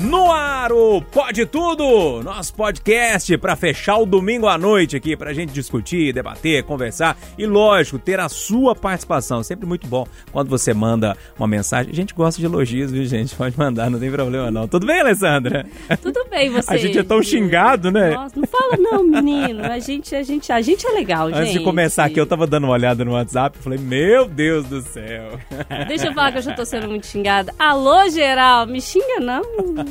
No ar, o Pode Tudo, nosso podcast para fechar o domingo à noite aqui, pra gente discutir, debater, conversar e, lógico, ter a sua participação. Sempre muito bom quando você manda uma mensagem. A gente gosta de elogios, viu, gente? Pode mandar, não tem problema não. Tudo bem, Alessandra? Tudo bem, você. A gente é tão xingado, né? Nossa, não fala não, menino. A gente, a gente, a gente é legal, Antes gente. de começar aqui, eu tava dando uma olhada no WhatsApp e falei, meu Deus do céu. Deixa eu falar que eu já tô sendo muito xingada. Alô, geral, me xinga não.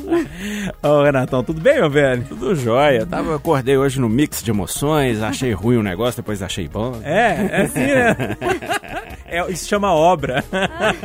Ô, Renatão, tudo bem, meu velho? Tudo jóia. Tava, acordei hoje no mix de emoções, achei ruim o negócio, depois achei bom. É, é assim, né? É, isso chama obra.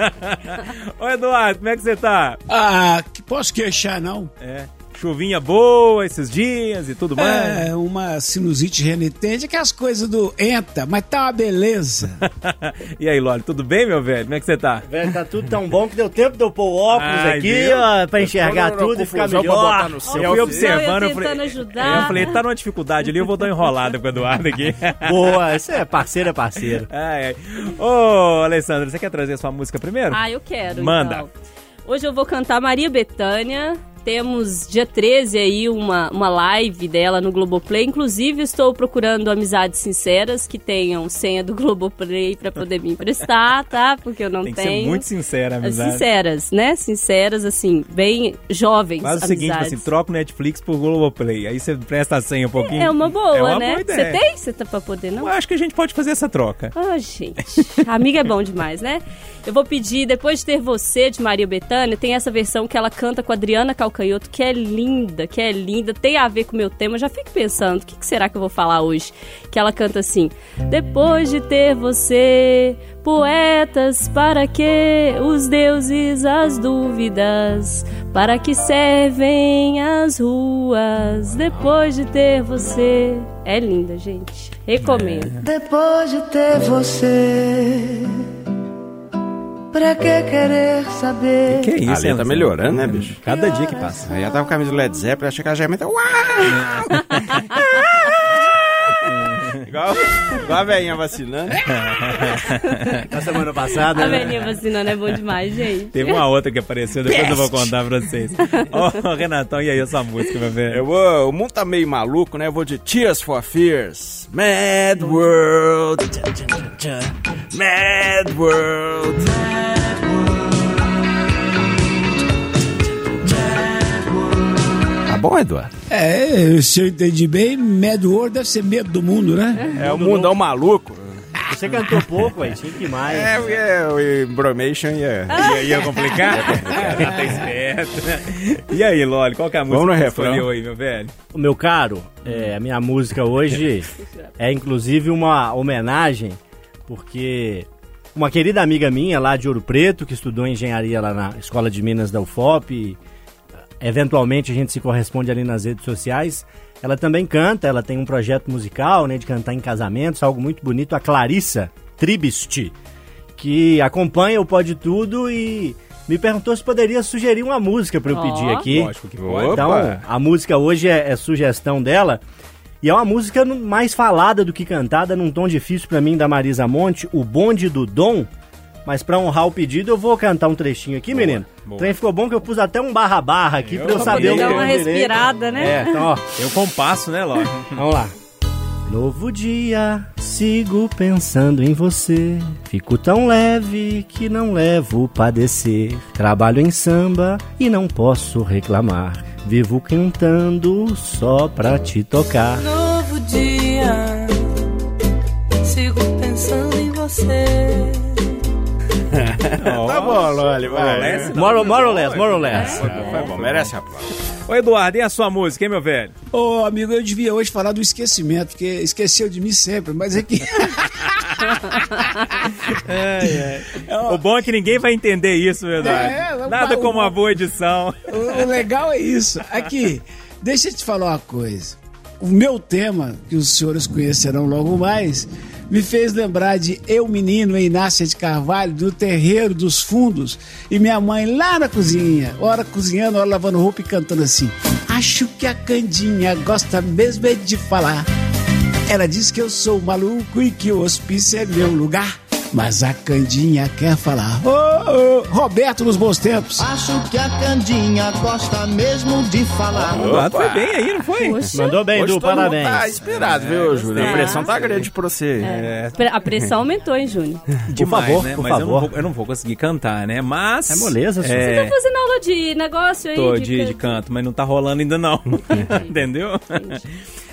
Ô, Eduardo, como é que você tá? Ah, que posso queixar, não? É. Chuvinha boa esses dias e tudo mais. É, uma sinusite renitente, aquelas coisas do enta, mas tá uma beleza. e aí, Loli, tudo bem, meu velho? Como é que você tá? Velho, tá tudo tão bom que deu tempo de eu pôr o óculos Ai, aqui, ó, pra enxergar tudo e ficar melhor. botar no seu. Eu fui Eu observando, eu ia falei, tentando ajudar. eu falei, tá numa dificuldade ali, eu vou dar uma enrolada com o Eduardo aqui. Boa, isso é parceiro, é parceiro. ai, ai. Ô, Alessandra, você quer trazer a sua música primeiro? Ah, eu quero. Manda. então. Hoje eu vou cantar Maria Bethânia. Temos dia 13 aí uma, uma live dela no Globoplay. Inclusive, estou procurando amizades sinceras que tenham senha do Globoplay pra poder me emprestar, tá? Porque eu não Tem que tenho. ser muito sincera, amizade. Sinceras, né? Sinceras, assim, bem jovens. Faz o seguinte, amizades. assim, troca o Netflix por Globoplay. Aí você presta a senha um pouquinho. É uma boa, É uma né? Você tem? Você tá pra poder, não? Eu acho que a gente pode fazer essa troca. Ah, gente. Amiga é bom demais, né? Eu vou pedir, depois de ter você, de Maria Bethânia, tem essa versão que ela canta com a Adriana Calcanhoto, que é linda, que é linda, tem a ver com o meu tema. Já fico pensando, o que, que será que eu vou falar hoje? Que ela canta assim: Depois de ter você, poetas, para que os deuses as dúvidas? Para que servem as ruas? Depois de ter você. É linda, gente. Recomendo. Depois de ter você, pra que querer saber? Que isso, A letra tá melhorando, né, bicho? Cada dia que passa. Aí já tava com a camisa do Led Zeppelin, achei que a gementa... Uau! Igual, igual a velhinha vacinando. Na semana passada, A né? velhinha vacinando é bom demais, gente. Teve uma outra que apareceu, depois eu vou contar pra vocês. Ô, Renatão, e aí essa música, meu velho? Eu vou, o mundo tá meio maluco, né? Eu vou de Tears for Fears. Mad World. Tchan, tchan. Mad World. Bom, Eduardo? É, se eu entendi bem, Mad World deve ser medo do mundo, né? É o mundão maluco. Você cantou pouco, aí, tinha que mais. É, é o Embromation ia... Ia, ia complicar? tá esperto. E aí, Loli, qual que é a música Vamos no que você refrão. escolheu aí, meu velho? O meu caro, é, a minha música hoje é inclusive uma homenagem, porque uma querida amiga minha lá de Ouro Preto, que estudou engenharia lá na Escola de Minas da UFOP, eventualmente a gente se corresponde ali nas redes sociais, ela também canta, ela tem um projeto musical, né, de cantar em casamentos, algo muito bonito, a Clarissa Tribist, que acompanha o Pode Tudo e me perguntou se poderia sugerir uma música para eu Ó. pedir aqui. Lógico que pode. Então, a música hoje é, é sugestão dela. E é uma música mais falada do que cantada, num tom difícil pra mim, da Marisa Monte, O Bonde do Dom. Mas pra honrar o pedido, eu vou cantar um trechinho aqui, menino. boa. O trem ficou bom que eu pus até um barra-barra aqui pra eu saber o que Dá eu uma direito. respirada, né? É, então, ó, Eu compasso, né, Loli? vamos lá. Novo dia, sigo pensando em você. Fico tão leve que não levo padecer. Trabalho em samba e não posso reclamar. Vivo cantando só pra te tocar. Novo dia, sigo pensando em você. Tá bom, Loli, vai. More, more or less, more or less. Foi bom, foi bom, merece aplauso. Ô, Eduardo, e a sua música, hein, meu velho? Ô, amigo, eu devia hoje falar do esquecimento, porque esqueceu de mim sempre, mas é que. O bom é que ninguém vai entender isso, meu Eduardo. É, não Nada como uma boa edição. o, o legal é isso. Aqui, deixa eu te falar uma coisa. O meu tema, que os senhores conhecerão logo mais, me fez lembrar de eu, menino, em Inácia de Carvalho, do terreiro dos fundos, e minha mãe lá na cozinha, hora cozinhando, hora lavando roupa e cantando assim. Acho que a Candinha gosta mesmo é de falar. Ela diz que eu sou maluco e que o hospício é meu lugar. Mas a Candinha quer falar. Ô, ô, Roberto nos bons tempos. Acho que a Candinha gosta mesmo de falar. O Eduardo foi bem aí, não foi? Poxa, Mandou bem, Hoje Du, parabéns. Tá inspirado, viu, Júlio? A É. pressão tá grande pra você. É, pre- a pressão aumentou, hein, Júnior? demais, favor, né? por Mas eu não, favor. vou, eu não vou conseguir cantar, né? Mas. É moleza, é, Tá fazendo aula de negócio aí? Tô de, de canto, mas não tá rolando ainda não. Entendeu?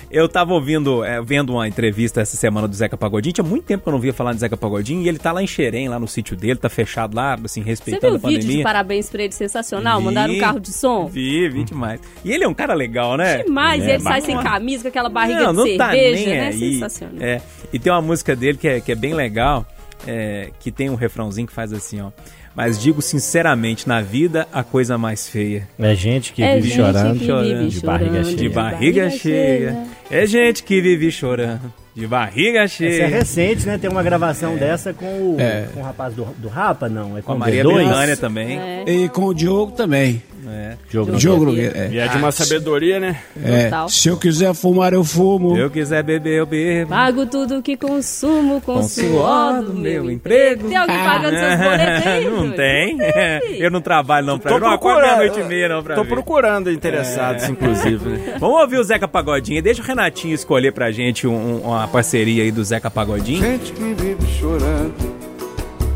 Eu tava ouvindo, é, vendo uma entrevista essa semana do Zeca Pagodinho. Tinha muito tempo que eu não via falar de Zeca Pagodinho. E ele tá lá em Xerém, lá no sítio dele, tá fechado lá, assim, Você respeitando viu a o vídeo de pandemia. parabéns pra ele sensacional? Vi. Mandaram um carro de som? Vi, vi demais. E ele é um cara legal, né? Demais, é, e ele sai sem camisa, com aquela barriga não, de não cerveja, tá nem né? aí. Sensacional. É, e tem uma música dele que é, que é bem legal, é, que tem um refrãozinho que faz assim, ó. Mas digo sinceramente, na vida, a coisa mais feia. É gente que É vive gente chorando. que chorando, vive de barriga chorando, cheia. De barriga cheia. É gente que vive chorando. De barriga Essa é cheia. recente, né? Tem uma gravação dessa com o, É. com o rapaz do, do Rapa, não? É Com com, a Maria D2? Bethânia também. É, E com o Diogo também. É. Jogo. Diogo Nogueira. É. E é de uma sabedoria, né? É, se eu quiser fumar, eu fumo. Se eu quiser beber, eu bebo. Pago tudo que consumo com, Com suor do meu emprego. Tem alguém pagando seus boletos aí, não tem. Eu não trabalho não pra Tô Eu não procurando. meia-noite e meia não pra Tô ver. procurando interessados, inclusive, né? Vamos ouvir o Zeca Pagodinho. Deixa o Renatinho escolher pra gente um- um- uma parceria aí do Zeca Pagodinho. Gente que vive chorando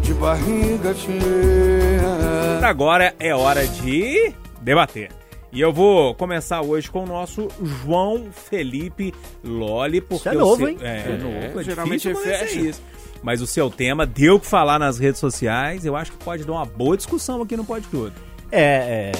de barriga cheia. Agora é hora de debater. E eu vou começar hoje com o nosso João Felipe Loli, porque Isso é novo, seu- hein? É, novo, é geralmente é fecha. isso. Mas o seu tema deu o que falar nas redes sociais. Eu acho que pode dar uma boa discussão aqui no Pode Tudo. É, é,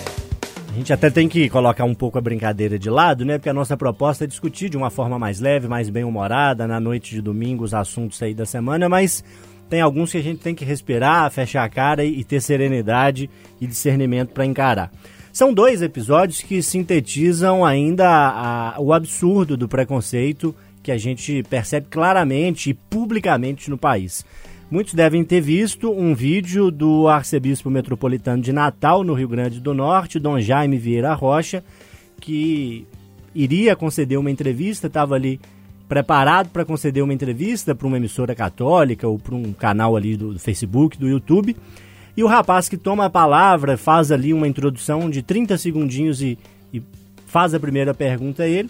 a gente até tem que colocar um pouco a brincadeira de lado, né? Porque a nossa proposta é discutir de uma forma mais leve, mais bem-humorada, na noite de domingo, os assuntos aí da semana, mas tem alguns que a gente tem que respirar, fechar a cara e, e ter serenidade e discernimento para encarar. São dois episódios que sintetizam ainda a- o absurdo do preconceito que a gente percebe claramente e publicamente no país. Muitos devem ter visto um vídeo do arcebispo metropolitano de Natal, no Rio Grande do Norte, Dom Jaime Vieira Rocha, que iria conceder uma entrevista, estava ali preparado para conceder uma entrevista para uma emissora católica ou para um canal ali do Facebook, do YouTube. E o rapaz que toma a palavra faz ali uma introdução de 30 segundinhos e, e faz a primeira pergunta a ele.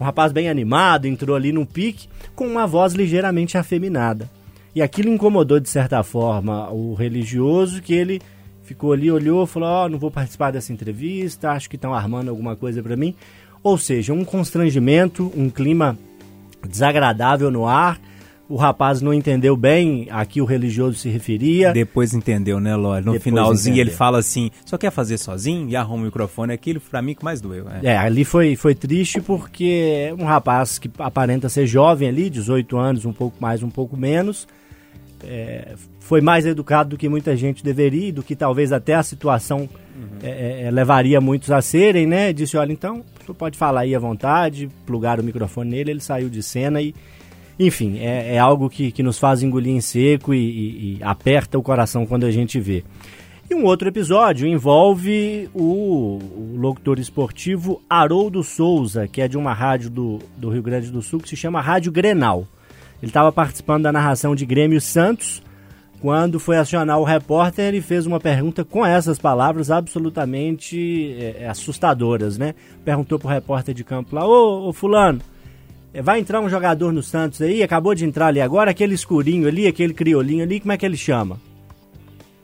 Um rapaz bem animado, entrou ali no pique, com uma voz ligeiramente afeminada. E aquilo incomodou, de certa forma, o religioso, que ele ficou ali, olhou, falou: Ó, não vou participar dessa entrevista, acho que estão armando alguma coisa para mim. Ou seja, um constrangimento, um clima desagradável no ar. O rapaz não entendeu bem a que o religioso se referia. Depois entendeu, né, Loli? No Depois finalzinho ele entendeu. fala assim: só quer fazer sozinho e arruma o microfone. Aquilo pra mim que mais doeu. É. É, ali foi, foi triste porque um rapaz que aparenta ser jovem ali, 18 anos, um pouco mais, um pouco menos, é, foi mais educado do que muita gente deveria, e do que talvez até a situação é, é, levaria muitos a serem, né? Disse, olha, então, tu pode falar aí à vontade, plugar o microfone nele, ele saiu de cena e... Enfim, é, é algo que, que nos faz engolir em seco e, e- e aperta o coração quando a gente vê. E um outro episódio envolve o, o locutor esportivo Haroldo Souza, que é de uma rádio do, do Rio Grande do Sul que se chama Rádio Grenal. Ele estava participando da narração de Grêmio Santos quando foi acionar o repórter e fez uma pergunta com essas palavras absolutamente é, assustadoras, né? Perguntou pro repórter de campo lá, ô, ô fulano, é, vai entrar um jogador no Santos aí, acabou de entrar ali agora, aquele escurinho ali, aquele criolinho ali, como é que ele chama?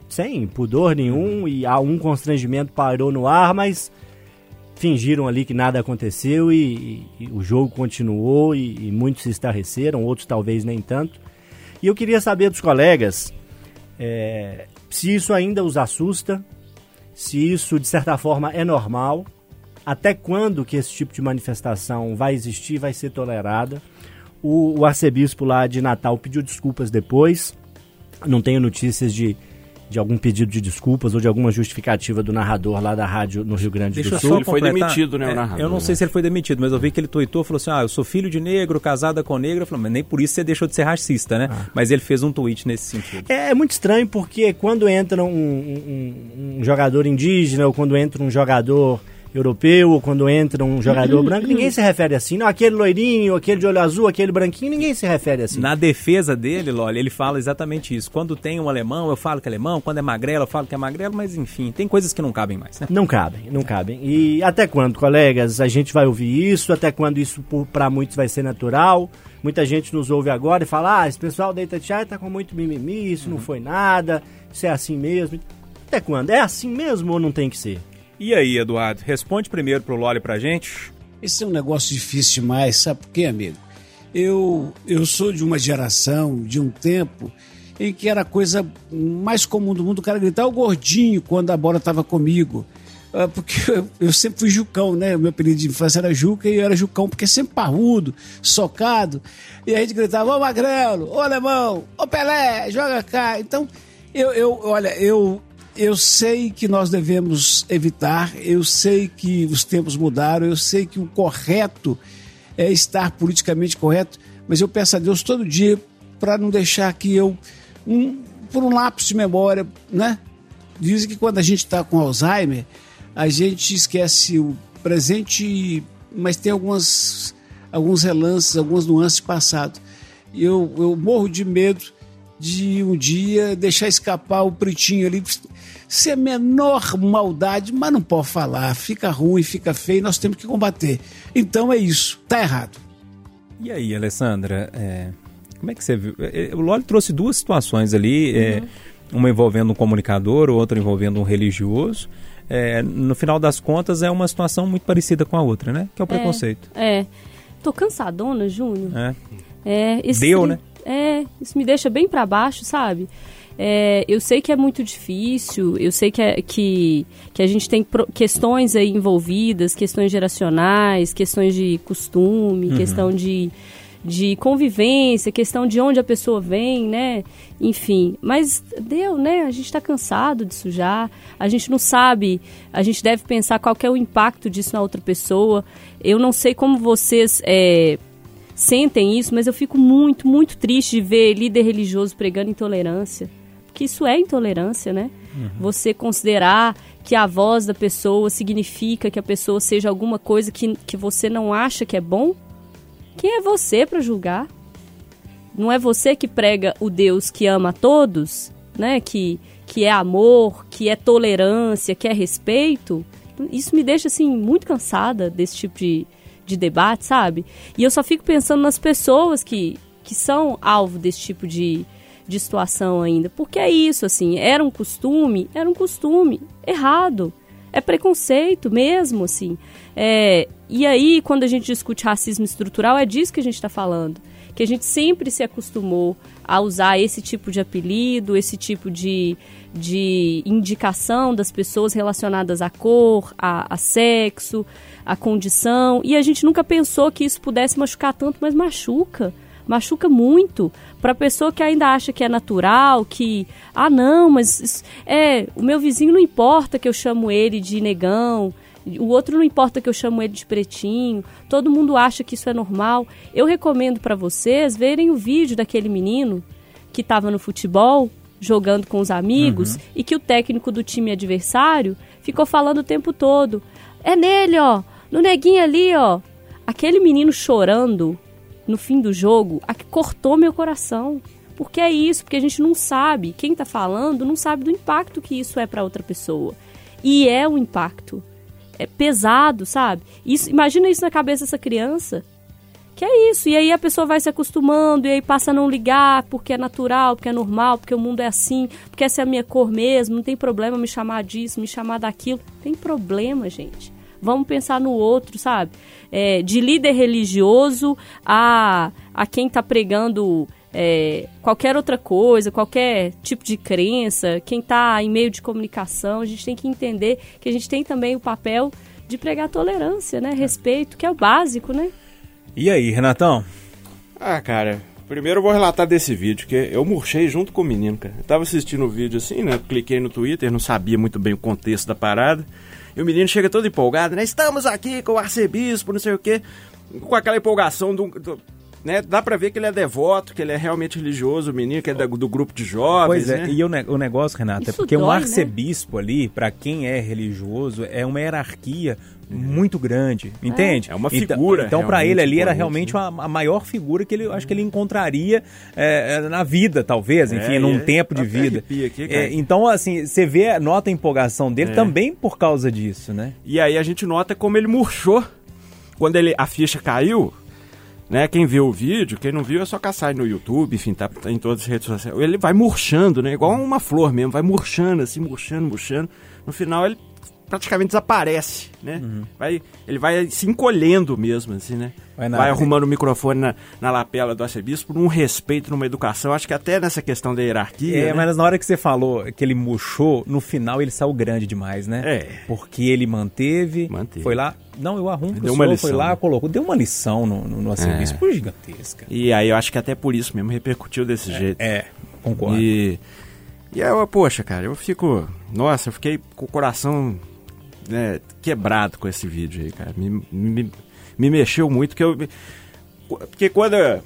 Sem pudor nenhum e há um constrangimento parou no ar, mas fingiram ali que nada aconteceu e, e- e o jogo continuou e, e muitos se estarreceram, outros talvez nem tanto. E eu queria saber dos colegas é, se isso ainda os assusta, se isso de certa forma é normal, até quando que esse tipo de manifestação vai existir, vai ser tolerada. O, o arcebispo lá de Natal pediu desculpas depois. Não tenho notícias de, de algum pedido de desculpas ou de alguma justificativa do narrador lá da rádio no Rio Grande Deixa do eu Sul. Ele foi demitido, né, o É, narrador, Eu não sei né? se ele foi demitido, mas eu vi que ele tuitou e falou assim: ah, eu sou filho de negro, casada com negro. Eu falei, mas nem por isso você deixou de ser racista, né? Ah. Mas ele fez um tweet nesse sentido. É, é muito estranho porque quando entra um, um- um jogador indígena ou quando entra um jogador europeu, ou quando entra um jogador branco, ninguém se refere assim. Não, aquele loirinho, aquele de olho azul, aquele branquinho, ninguém se refere assim. Na defesa dele, Loli, ele fala exatamente isso. Quando tem um alemão, eu falo que é alemão. Quando é magrelo, eu falo que é magrelo. Mas enfim, tem coisas que não cabem mais, né? Não cabem, não cabem. E até quando, colegas, a gente vai ouvir isso? Até quando isso para muitos vai ser natural? Muita gente nos ouve agora e fala: ah, esse pessoal da Itatiaia tá com muito mimimi, isso não foi nada, isso é assim mesmo. Até quando? É assim mesmo ou não tem que ser? E aí, Eduardo, responde primeiro pro Loli pra gente. Esse é um negócio difícil demais, sabe por quê, amigo? Eu, eu sou de uma geração, de um tempo, em que era a coisa mais comum do mundo o cara gritar o gordinho quando a bola estava comigo. Ah, Porque eu, sempre fui Jucão, né? Meu apelido de infância era Juca e eu era Jucão porque sempre parrudo, socado. E a gente gritava, ô Magrelo, ô Alemão, ô Pelé, joga cá. Então, eu, eu olha, eu, eu sei que nós devemos evitar, eu sei que os tempos mudaram, eu sei que o correto é estar politicamente correto, mas eu peço a Deus todo dia para não deixar que eu, um, por um lapso de memória, né? Dizem que quando a gente está com Alzheimer, a gente esquece o presente, mas tem algumas, alguns relances, algumas nuances de passado. Eu, eu morro de medo de um dia deixar escapar o pretinho ali, ser a menor maldade, mas não pode falar, fica ruim, fica feio, nós temos que combater. Então é isso, tá errado. E aí, Alessandra, é, como é que você viu? É, O Loli trouxe duas situações ali, é, uma envolvendo um comunicador, outra envolvendo um religioso. É, no final das contas, é uma situação muito parecida com a outra, né? Que é o preconceito. É. Tô cansadona, Júnior. É. É, Deu, tri- né? É, isso me deixa bem pra baixo, sabe? É, eu sei que é muito difícil, eu sei que, é- que, que a gente tem pro- questões aí envolvidas, questões geracionais, questões de costume, Uhum. questão de, de convivência, questão de onde a pessoa vem, né? Enfim, mas deu, né? A gente tá cansado de sujar, a gente não sabe, a gente deve pensar qual é o impacto disso na outra pessoa. Eu não sei como vocês é, sentem isso, mas eu fico muito, muito triste de ver líder religioso pregando intolerância. Porque isso é intolerância, né? Você considerar que a voz da pessoa significa que a pessoa seja alguma coisa que, que você não acha que é bom. Quem é você para julgar? Não é você que prega o Deus que ama a todos, né? Que, que é amor, que é tolerância, que é respeito. Isso me deixa assim muito cansada desse tipo de, de debate, sabe? E eu só fico pensando nas pessoas que, que são alvo desse tipo de, de situação ainda. Porque é isso, assim, era um costume, era um costume errado. É preconceito mesmo, assim. É, e aí, quando a gente discute racismo estrutural, é disso que a gente está falando. Que a gente sempre se acostumou a usar esse tipo de apelido, esse tipo de, de indicação das pessoas relacionadas à cor, a, a sexo, a condição. E a gente nunca pensou que isso pudesse machucar tanto, mas machuca. Machuca muito. Para a pessoa que ainda acha que é natural, que. Ah, não, mas. isso- é, o meu vizinho não importa que eu chamo ele de negão. O outro não importa que eu chamo ele de pretinho. Todo mundo acha que isso é normal. Eu recomendo para vocês verem o vídeo daquele menino que estava no futebol jogando com os amigos e que o técnico do time adversário ficou falando o tempo todo: "É nele, ó, no neguinho ali, ó". Aquele menino chorando no fim do jogo, a que cortou meu coração. Porque é isso, porque a gente não sabe, quem tá falando não sabe do impacto que isso é para outra pessoa. E é um impacto. É pesado, sabe? Isso, imagina isso na cabeça dessa criança. Que é isso. E aí a pessoa vai se acostumando e aí passa a não ligar porque é natural, porque é normal, porque o mundo é assim, porque essa é a minha cor mesmo, não tem problema me chamar disso, me chamar daquilo. Tem problema, gente. Vamos pensar no outro, sabe? É, de líder religioso a, a quem tá pregando é, qualquer outra coisa, qualquer tipo de crença, quem tá em meio de comunicação, a gente tem que entender que a gente tem também o papel de pregar tolerância, né? Respeito, que é o básico, né? E aí, Renatão? Ah, cara, primeiro eu vou relatar desse vídeo, que eu murchei junto com o menino, cara. Eu tava assistindo o vídeo assim, né? Cliquei no Twitter, não sabia muito bem o contexto da parada. E o menino chega todo empolgado, né? Estamos aqui com o arcebispo, não sei o quê. Com aquela empolgação do, do- né, dá pra ver que ele é devoto, que ele é realmente religioso, o menino, que é da- do grupo de jovens, Pois é, né? e o, ne- o negócio, Renato, é porque um dói, né? arcebispo ali, pra quem é religioso, é uma hierarquia muito grande, entende? É uma Então- figura Então, pra realmente ele ali era realmente uma- a maior figura que ele, acho que ele encontraria é, é, na vida, talvez, enfim, É, num é- tempo de até vida. aqui, É, então, assim, você vê, nota a empolgação dele É. também por causa disso, né? E aí a gente nota como ele murchou. Quando ele, a ficha caiu, né? Quem viu o vídeo, quem não viu é só caçar no YouTube, enfim, tá, tá em todas as redes sociais. Ele vai murchando, né? Igual uma flor mesmo, vai murchando, assim, murchando, murchando. No final ele praticamente desaparece, né? Vai, ele vai se encolhendo mesmo, assim, né? Vai Vai, arrumando o microfone na, na lapela do arcebispo, num respeito, numa educação. Acho que até nessa questão da hierarquia. É, né? mas na hora que você falou que ele murchou, no final ele saiu grande demais, né? É. Porque ele manteve, Manteve. foi lá, não, eu arrumo Deu uma senhor, lição, foi lá, né? colocou, deu uma lição no, no, no arcebispo gigantesca. E aí eu acho que até por isso mesmo repercutiu desse jeito. É, concordo. E, e aí, eu, poxa, cara, eu fico. Nossa, eu fiquei com o coração né, quebrado com esse vídeo aí, cara. Me, me, me mexeu muito, que eu. Porque quando. eu-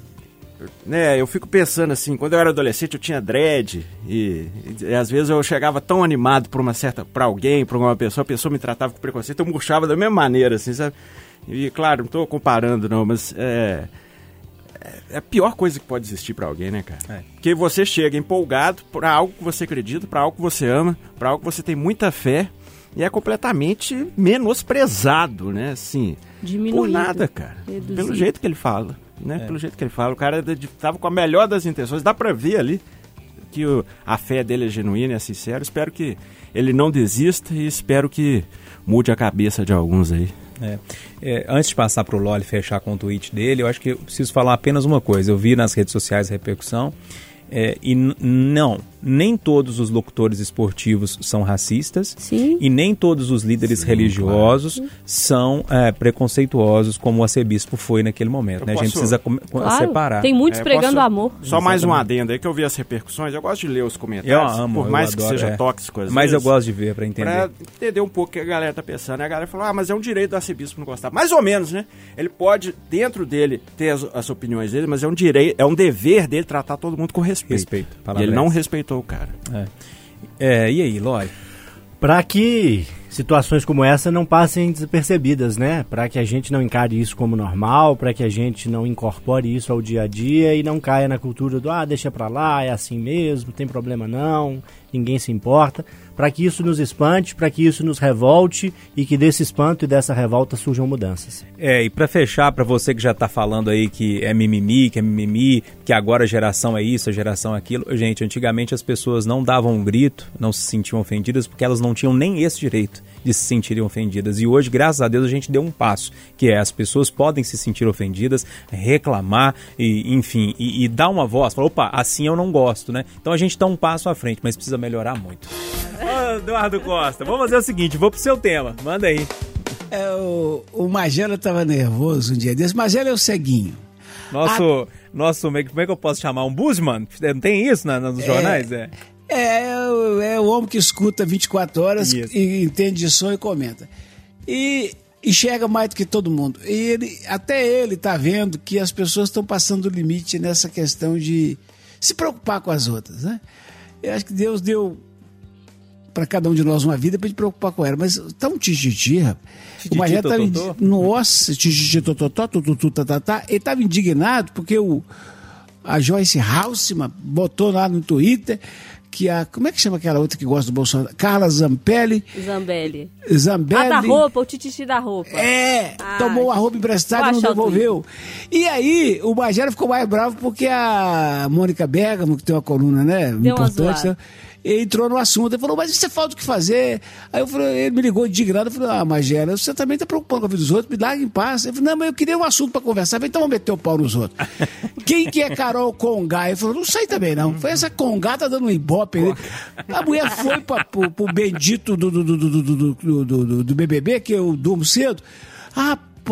Né, eu fico pensando assim, quando eu era adolescente eu tinha dread e, e às vezes eu chegava tão animado pra uma certa para alguém, pra uma pessoa, a pessoa me tratava com preconceito, eu murchava da mesma maneira assim, sabe? E claro, não tô comparando não, mas é é a pior coisa que pode existir pra alguém, né, cara? É. Porque você chega empolgado pra algo que você acredita, pra algo que você ama, pra algo que você tem muita fé e é completamente menosprezado, né? Assim, Diminuído. por nada, cara. Reduzido. Pelo jeito que ele fala, É. né? Pelo jeito que ele fala. O cara de- tava com a melhor das intenções, dá pra ver ali que o- a fé dele é genuína, é sincera. Espero que ele não desista e espero que mude a cabeça de alguns aí. É. É, antes de passar pro Loli fechar com o tweet dele, eu acho que eu preciso falar apenas uma coisa. Eu vi nas redes sociais a repercussão. é, e não, nem todos os locutores esportivos são racistas Sim. e nem todos os líderes religiosos são é, preconceituosos como o arcebispo foi naquele momento. Eu né? A gente precisa Claro, separar. tem muitos É, pregando posso- amor. Só mais um Exatamente. adendo aí que eu vi as repercussões. Eu gosto de ler os Eu comentários, amo, por eu mais que adoro, seja é. tóxico às Mas eu vezes, gosto de ver para entender. Pra entender um pouco o que a galera tá pensando. E a galera falou, ah, mas é um direito do arcebispo não gostar. Mais ou menos, né? Ele pode, dentro dele, ter as, as opiniões dele, mas é um direito, é um dever dele tratar todo mundo com respeito. Respeito, E ele não essa. O cara. É, e aí, Loli? Para que situações como essa não passem despercebidas, né? Para que a gente não encare isso como normal, para que a gente não incorpore isso ao dia a dia e não caia na cultura do ah, deixa pra lá, é assim mesmo, tem problema não, ninguém se importa. Para que isso nos espante, para que isso nos revolte e que desse espanto e dessa revolta surjam mudanças. É, e pra fechar, pra você que já tá falando aí que é mimimi, que é mimimi, que agora a geração é isso, a geração é aquilo. Gente, antigamente as pessoas não davam um grito, não se sentiam ofendidas, porque elas não tinham nem esse direito de se sentirem ofendidas. E hoje, graças a Deus, a gente deu um passo, que é as pessoas podem se sentir ofendidas, reclamar, e, enfim, e, e dar uma voz, falar, opa, assim eu não gosto, né? Então a gente dá um passo à frente, mas precisa melhorar muito. Ô, Eduardo Costa, vamos fazer o seguinte, vou pro seu tema, manda aí. É, o, o Magela tava nervoso um dia desse. Magela é o ceguinho. Nosso, nosso, como é que como é que eu posso chamar? Um busman? Não tem isso na, nos jornais? É. É, é, é o homem que escuta 24 horas Isso. e entende de som e comenta. E enxerga mais do que todo mundo. E ele, até ele tá vendo que as pessoas estão passando o limite nessa questão de se preocupar com as outras, né? Eu acho que Deus deu para cada um de nós uma vida para gente preocupar com ela, mas tá um tititi, rapaz. O Magé tava indi- Nossa, tititi, tototó, tututu, tatatá. Ele tava indignado porque o a Joyce Halseman botou lá no Twitter que a. Como é que chama aquela outra que gosta do Bolsonaro? Carla Zampelli. Zambelli. Zambelli. A da roupa, o tititi da roupa. É, Ah, tomou a roupa emprestada e não devolveu. E aí, o Magera ficou mais bravo porque a Mônica Bergamo, que tem uma coluna, né? Deu uma importante, zoada. Entrou no assunto. Ele falou, mas isso é falta o que fazer. Aí eu falei, ele me ligou indignado. Eu falei, ah, Magera, você também está preocupado com a vida dos outros, me larga em paz. Ele falou, não, mas eu queria um assunto para conversar. Eu falei, então vamos meter o pau nos outros. Quem que é Carol Congá? Ele falou, não sei também não. Foi essa Congá tá dando um ibope. A mulher foi para pro bendito do, do, do, do, do, do, do, do- do BBB, que eu durmo cedo.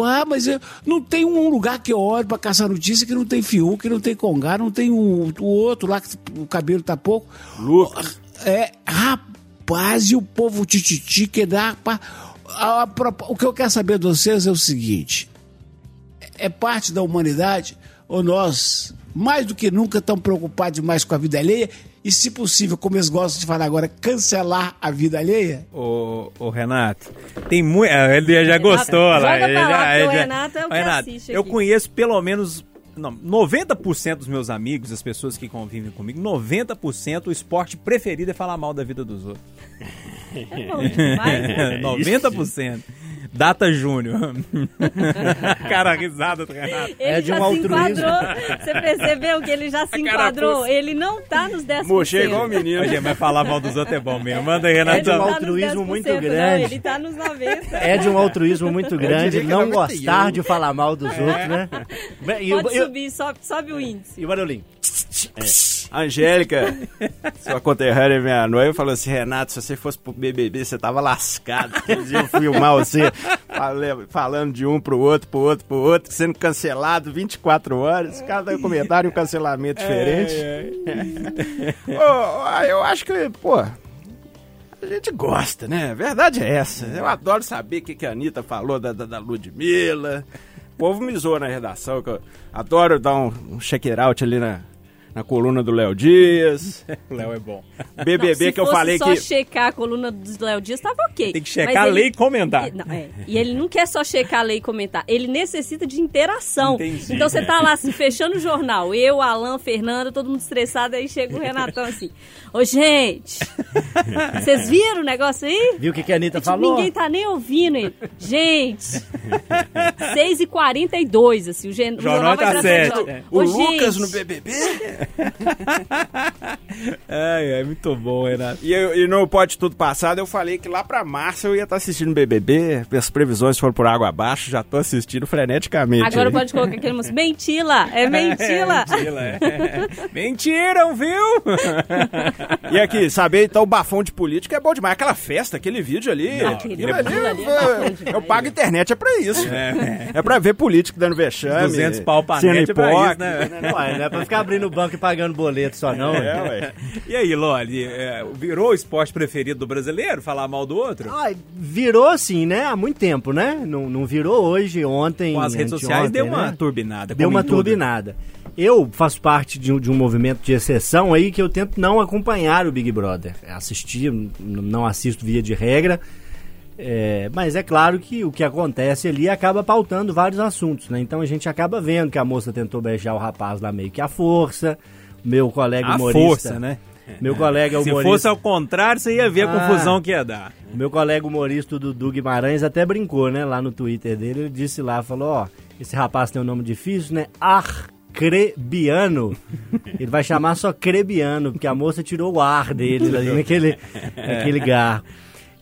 Rapaz, mas eu, não tem um lugar que eu olho para caçar notícia que não tem Fiuk, que não tem Congá, não tem o, o outro lá que o cabelo tá pouco. Lucas. É, rapaz, e o povo tititi que dá. pa- a- a o que eu quero saber de vocês é o seguinte: é parte da humanidade ou nós, mais do que nunca, estamos preocupados demais com a vida alheia? E, se possível, como eles gostam de falar agora, cancelar a vida alheia? Ô, ô Renato, tem muito. Ele já gostou Joga lá. ele já- ele o já- Renato é o Ô, que Renato, assiste eu aqui. conheço pelo menos. Não, 90% dos meus amigos, as pessoas que convivem comigo, 90% o esporte preferido é falar mal da vida dos outros. É bom demais. É, 90%. Data Júnior. Cara, a risada do Renato. Ele É de já um se altruísmo. enquadrou. Você percebeu que ele já se enquadrou? Ele não tá nos 10%. Mochei igual o menino. Hoje, mas falar mal dos outros é bom mesmo. Manda Renato. não um tá nos altruísmo 10%, muito não, grande. ele tá nos 90%. É de um altruísmo muito grande não 91. gostar de falar mal dos outros, né? Pode e subir, sobe, sobe o índice. e o barulhinho? A Angélica, sua conterrânea, minha noiva, falou assim: Renato, se você fosse pro BBB, você tava lascado. Eles iam filmar você falando de um pro outro, pro outro, pro outro, sendo cancelado 24 horas. Cada comentário um cancelamento diferente. Ô, eu acho que, pô. A gente gosta, né? A verdade é essa. Eu adoro saber o que, que a Anitta falou da, da, da Ludmilla. O povo me zoou na redação, que eu adoro dar um, um check-out ali na, na coluna do Léo Dias. O Léo é bom. BBB Se que eu falei só que. checar a coluna do Léo Dias, tava ok. Tem que checar a ele- lei e comentar. Não, é. E ele não quer só checar a lei e comentar, ele necessita de interação. Entendi. Então você tá lá assim, fechando o jornal, eu, Alan, Fernanda, todo mundo estressado, aí chega o Renatão assim, ô gente, vocês viram o negócio aí? Viu o que, que a Anitta Tipo, falou? Ninguém tá nem ouvindo ele. Gente, 6h42, assim, o, gen- o Jornal jornal vai tá certo. O Ô, Lucas gente, no BBB? É, é muito bom, Renato. E, eu- e no Pode Tudo Passado eu falei que lá pra março eu ia estar assistindo BBB. As previsões foram por água abaixo, já tô assistindo freneticamente. Agora aí. pode colocar aquele músico. Mentira! É mentira! Mentira, é. Mentiram, viu? E aqui, saber então o bafão de política é bom demais. Aquela festa, aquele vídeo ali. Não, aquilo aquele ali, ali é é- eu pago internet, é pra isso. É, pra ver político dando vexame. 200 pau pra net é pra isso, hipócrita. né? Ué, não é pra ficar abrindo o banco e pagando boleto só, não. É, ué. E aí, Loli, é, virou o esporte preferido do brasileiro? Falar mal do outro? Ah, virou assim, né? Há muito tempo, né? Não, não virou hoje, ontem. Com as redes sociais deu uma né? turbinada. Deu uma turbinada. Eu faço parte de um, de um movimento de exceção aí que eu tento não acompanhar o Big Brother. Assistir, n- não assisto via de regra. É, mas é claro que o que acontece ali acaba pautando vários assuntos, né? Então a gente acaba vendo que a moça tentou beijar o rapaz lá meio que à força. Meu colega A humorista. força, né? Meu colega Se humorista. fosse ao contrário, você ia ver a Ah. confusão que ia dar. Meu colega humorista do Dudu Guimarães até brincou, né? Lá no Twitter dele, ele disse lá, falou, ó, esse rapaz tem um nome difícil, né? Arcrebiano. Ele vai chamar só Crebiano, porque a moça tirou o ar dele ali naquele, naquele garro.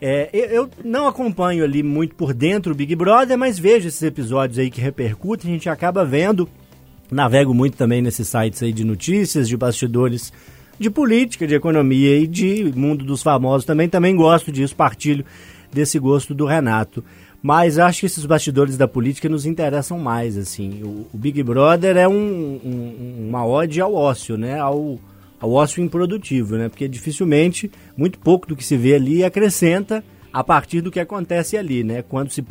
É, eu, não acompanho ali muito por dentro o Big Brother, mas vejo esses episódios aí que repercutem, a gente acaba vendo. Navego muito também nesses sites aí de notícias, de bastidores de política, de economia e de mundo dos famosos também. Também gosto disso, partilho desse gosto do Renato. Mas acho que esses bastidores da política nos interessam mais, assim. O, o Big Brother é um, um- uma ode ao ócio, né? Ao, ao ócio improdutivo, né? Porque dificilmente, muito pouco do que se vê ali acrescenta a partir do que acontece ali, né? Quando se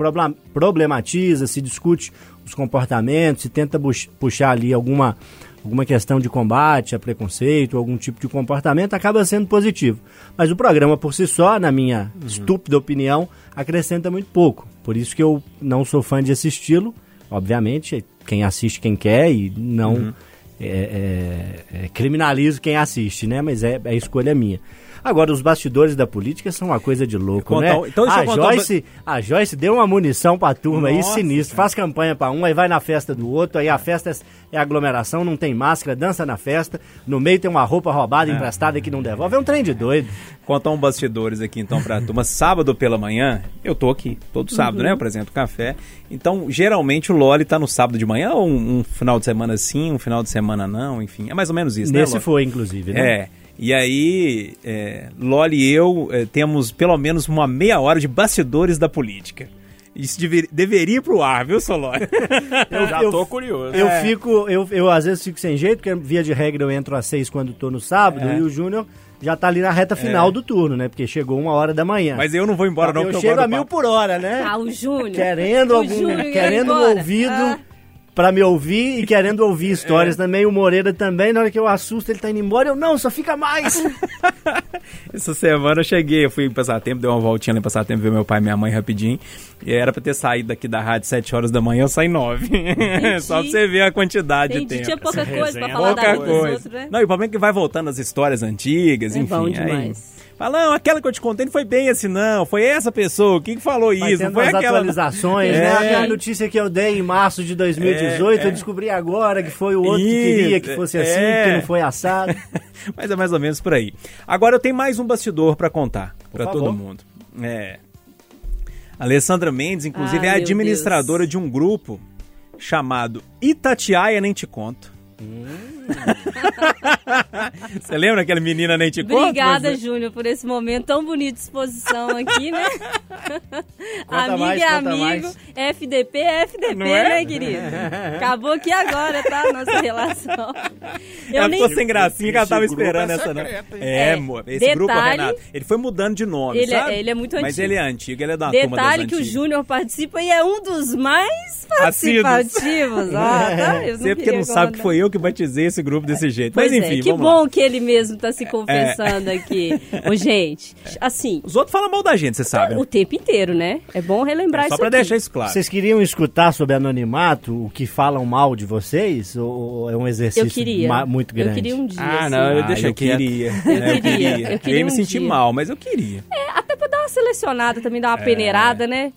problematiza, se discute os comportamentos, se tenta puxar ali alguma, alguma questão de combate a preconceito, algum tipo de comportamento, acaba sendo positivo. Mas o programa por si só, na minha estúpida opinião, acrescenta muito pouco. Por isso que eu não sou fã de estilo. Obviamente, quem assiste quem quer e não é, é, é, criminalizo quem assiste, né? Mas é, é escolha minha. Agora, os bastidores da política são uma coisa de louco, né? um- então a, contar um Joyce, a Joyce deu uma munição pra turma aí Nossa, sinistro. Faz campanha pra um, aí vai na festa do outro, aí a festa é- é aglomeração, não tem máscara, dança na festa, no meio tem uma roupa roubada, É. emprestada que não devolve. É um trem de doido. Contar um bastidores aqui então pra turma. Sábado pela manhã, eu tô aqui. Todo sábado, né? Eu apresento café. Então, geralmente o Loli tá no sábado de manhã, ou um, um final de semana sim, um final de semana não, enfim. É mais ou menos isso, né? Nesse foi, inclusive, né? É. E aí, é, Loli e eu é, temos pelo menos uma meia hora de bastidores da política. Isso dever- deveria ir pro ar, viu, Solói? Eu já eu- tô curioso. Eu fico, eu, eu às vezes fico sem jeito, porque via de regra eu entro às seis quando tô no sábado, É. e o Júnior já tá ali na reta final do turno, né? Porque chegou uma hora da manhã. Mas eu não vou embora, não, eu porque chego gosto a mil papo. por hora, né? Ah, o Júnior. Querendo O algum, Júnior querendo um ouvido. Ah. Pra me ouvir e querendo ouvir histórias também. O Moreira também, na hora que eu assusto, ele tá indo embora. Eu, não, só fica mais. Essa semana eu cheguei, eu fui em passatempo, dei uma voltinha lá em passatempo, ver meu pai e minha mãe rapidinho. E era pra ter saído daqui da rádio 7 horas da manhã, eu saí 9. Só pra você ver a quantidade de Entendi, tempo. tinha pouca Essa coisa pra resenha. falar da Pouca dos coisa. outros, né? Não, e o problema é que vai voltando as histórias antigas, É enfim. bom aí- demais. Fala, não, aquela que eu te contei não foi bem assim, não. Foi essa pessoa, quem que falou Vai isso? Não foi as aquela. atualizações, É. né? A notícia que eu dei em março de 2018, É, é. eu descobri agora que foi o outro que Isso, queria que fosse assim, é. que não foi assado. Mas é mais ou menos por aí. Agora eu tenho mais um bastidor pra contar pra favor. todo mundo. É. A Alessandra Mendes, inclusive, Ah, é administradora Deus. de um grupo chamado Itatiaia Nem Te Conto. Hum. Você lembra aquela menina Nem Te? Obrigada, Mas- Júnior, por esse momento tão bonito de exposição aqui, né? Mais, é conta amigo, mais. FDP é FDP, Não é? né, querido? Acabou aqui agora, tá? Nossa relação. Eu ela nem... ficou sem gracinha que ela tava grupo esperando é essa não. hein? É, É. amor. Esse grupo, Detalhe- Renato, ele foi mudando de nome, Ele é- sabe? ele é muito Mas antigo. ele é antigo, ele é da turma das Detalhe que o. Júnior participa e é um dos mais participativos. Ah, tá? Eu Você porque não sabe que foi eu que batizei esse grupo desse jeito. Pois Mas enfim, é, que vamos lá. É. bom que ele mesmo tá se confessando aqui. Ô, gente, assim, Os outros falam mal da gente, você sabe. né? o tempo inteiro, né? É bom relembrar Só isso pra aqui. deixar isso claro. Vocês queriam escutar sobre anonimato, o que falam mal de vocês? Ou é um exercício Eu queria. muito grande? Eu queria um dia. Ah, assim. não, eu Ah, deixei eu quieto. queria. Eu né, Eu queria, queria. eu queria ia me um sentir mal, mas eu queria. É, até pra dar uma selecionada também, dar uma peneirada, né?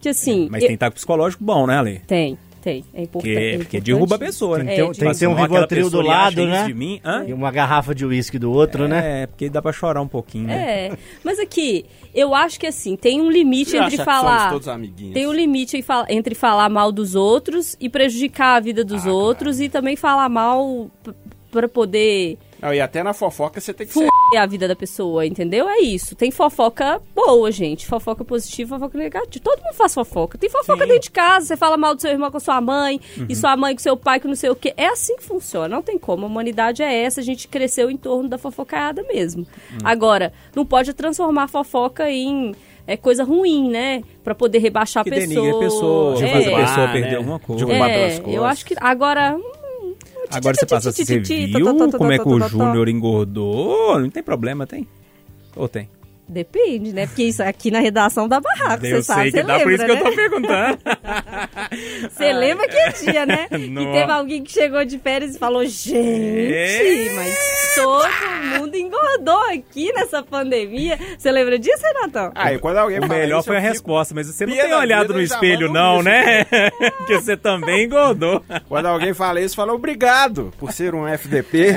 Que assim. É, Mas eu- tem que estar com psicológico bom, né, Ale? Tem, tem. É importante. Porque, é porque derruba a pessoa, né? Tem que ter um- Tipo tem que ter um Rivotril do lado, né? de mim. Hã? E uma garrafa de uísque do outro, né? É, porque dá pra chorar um pouquinho, né? É, mas aqui, eu acho que assim, tem um limite Você entre falar. todos amiguinhos? Tem um limite entre falar mal dos outros e prejudicar a vida dos outros e também falar mal p- pra poder Não, e até na fofoca você tem que ser. fuder a vida da pessoa, entendeu? É isso. Tem fofoca boa, gente. Fofoca positiva, fofoca negativa. Todo mundo faz fofoca. Tem fofoca dentro de casa, você fala mal do seu irmão com a sua mãe, e sua mãe com seu pai, que não sei o quê. É assim que funciona. Não tem como. A humanidade é essa, a gente cresceu em torno da fofocaiada mesmo. Agora, não pode transformar a fofoca em. É coisa ruim, né? Pra poder rebaixar Que a pessoa. pessoa, É. fazer a pessoa né? perder alguma coisa. Derrubar É, pelas costas. eu acho que agora. Agora você passa assim, você viu como é que o Júnior engordou? Não tem problema, tem? Ou tem? Depende, né? Porque isso aqui na redação da barraca, eu você sabe, sei que dá, lembra, por isso que eu né? tô perguntando. Você lembra que dia, né? que Nossa. teve alguém que chegou de férias e falou, gente, É. mas todo engordou aqui nessa pandemia. Você lembra disso, Renatão? Ah, e quando alguém O fala melhor isso, foi a fico- resposta, mas você não Pia tem da olhado no espelho, não, né? Porque você também engordou. Quando alguém fala isso, fala obrigado por ser um FDP.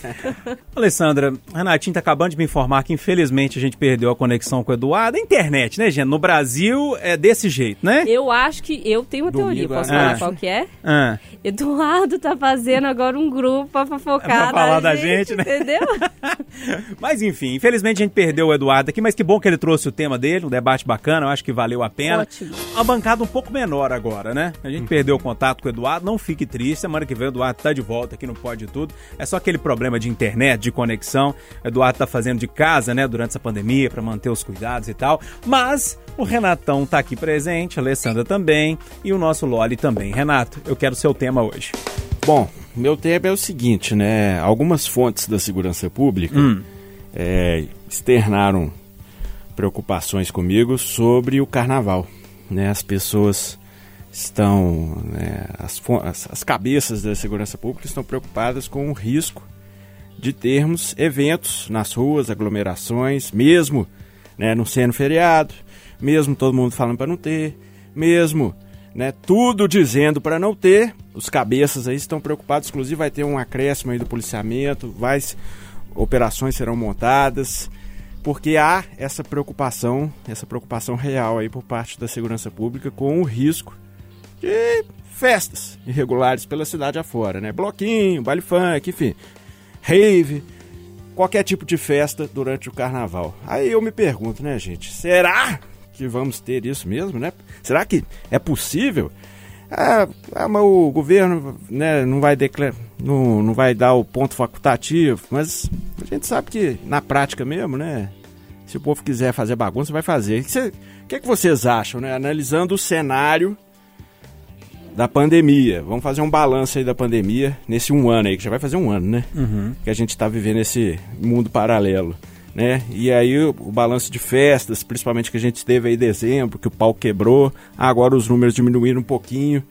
Alessandra, Renatinho tá acabando de me informar que infelizmente a gente perdeu a conexão com o Eduardo. A internet, né, gente? No Brasil é desse jeito, né? Eu acho que eu tenho uma teoria, Domingo, posso ah. falar qual que é? Ah. Eduardo tá fazendo agora um grupo pra fofocar Pra falar da gente, né? Entendeu? Mas enfim, infelizmente a gente perdeu o Eduardo aqui, mas que bom que ele trouxe o tema dele, um debate bacana, eu acho que valeu a pena. Ótimo. Uma bancada um pouco menor agora, né? A gente perdeu o contato com o Eduardo, não fique triste, semana que vem o Eduardo tá de volta aqui no Pode Tudo. É só aquele problema de internet, de conexão. O Eduardo tá fazendo de casa, né, durante essa pandemia, pra manter os cuidados e tal. Mas o Renatão tá aqui presente, a Alessandra também e o nosso Loli também. Renato, eu quero o seu tema hoje. Bom, meu tema é o seguinte, né? Algumas fontes da segurança pública é, externaram preocupações comigo sobre o carnaval. Né? As pessoas estão. né, as, as, as cabeças da segurança pública estão preocupadas com o risco de termos eventos nas ruas, aglomerações, mesmo né, não sendo feriado, mesmo todo mundo falando para não ter, mesmo né, tudo dizendo para não ter, os cabeças aí estão preocupados, inclusive vai ter um acréscimo aí do policiamento, vai, operações serão montadas, porque há essa preocupação, essa preocupação real aí por parte da segurança pública com o risco de festas irregulares pela cidade afora, né? Bloquinho, baile funk, enfim, rave, qualquer tipo de festa durante o carnaval. Aí eu me pergunto, né, gente, será que vamos ter isso mesmo, né? Será que é possível? Ah, ah, mas o governo né, não, vai declarar, não, não vai dar o ponto facultativo, mas a gente sabe que na prática mesmo, né? Se o povo quiser fazer bagunça, vai fazer. O que, que é que vocês acham, né? Analisando o cenário da pandemia. Vamos fazer um balanço aí da pandemia nesse um ano aí, que já vai fazer um ano, né? Que a gente está vivendo esse mundo paralelo. Né? E aí o, o balanço de festas, principalmente que a gente teve aí em dezembro, que o pau quebrou, agora os números diminuíram um pouquinho.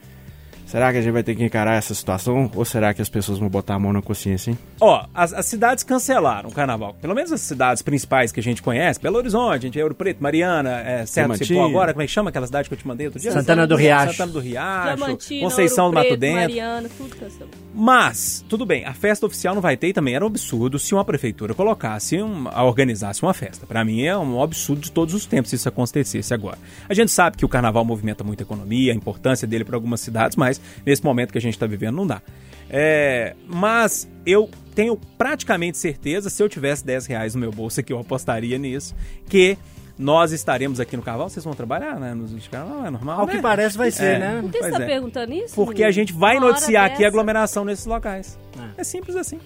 Será que a gente vai ter que encarar essa situação? Ou será que as pessoas vão botar a mão na consciência, hein? Ó, as, as cidades cancelaram o carnaval. Pelo menos as cidades principais que a gente conhece. Belo Horizonte, gente, Ouro Preto, Mariana, é, Serra do Cipó agora. Como é que chama aquela cidade que eu te mandei outro dia? Santana do Riacho. Santana do Riacho. Diamantina, Conceição Ouro do Mato Preto, Dentro. Mariana, tudo cancelou. Mas, tudo bem, a festa oficial não vai ter e também era um absurdo se uma prefeitura colocasse, um, a organizasse uma festa. Pra mim é um absurdo de todos os tempos se isso acontecesse agora. A gente sabe que o carnaval movimenta muita economia, a importância dele para algumas cidades, mas nesse momento que a gente está vivendo não dá. É, mas eu tenho praticamente certeza, se eu tivesse 10 reais no meu bolso aqui, eu apostaria nisso, que nós estaremos aqui no carnaval. Vocês vão trabalhar, né? Nos de carnaval, é normal, Ao né? que parece vai ser, É. né? Por que você Pois tá é. perguntando isso? Porque a gente vai noticiar aqui a aglomeração nesses locais. É simples assim.